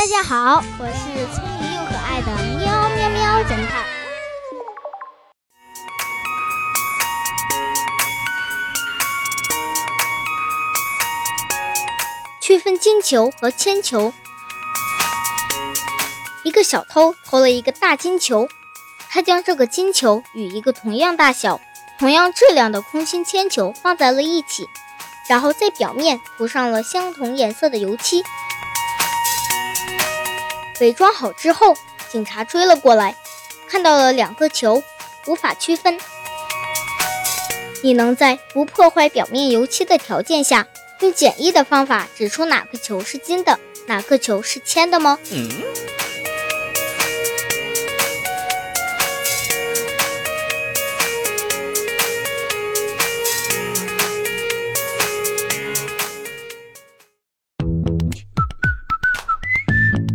大家好，我是聪明又可爱的喵喵喵侦探。区分金球和铅球。一个小偷偷了一个大金球，他将这个金球与一个同样大小、同样质量的空心铅球放在了一起，然后在表面涂上了相同颜色的油漆。伪装好之后，警察追了过来，看到了两个球，无法区分。你能在不破坏表面油漆的条件下，用简易的方法指出哪个球是金的，哪个球是铅的吗？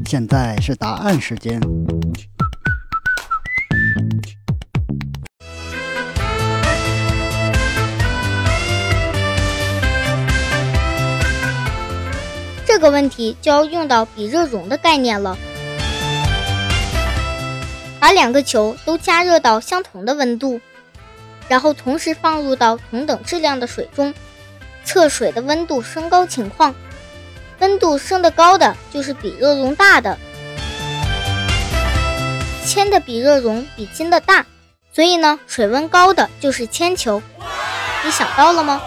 现在是答案时间。这个问题就要用到比热容的概念了。把两个球都加热到相同的温度，然后同时放入到同等质量的水中，测水的温度升高情况。温度升得高的就是比热容大的，铅的比热容比金的大，所以呢，水温高的就是铅球。你想到了吗？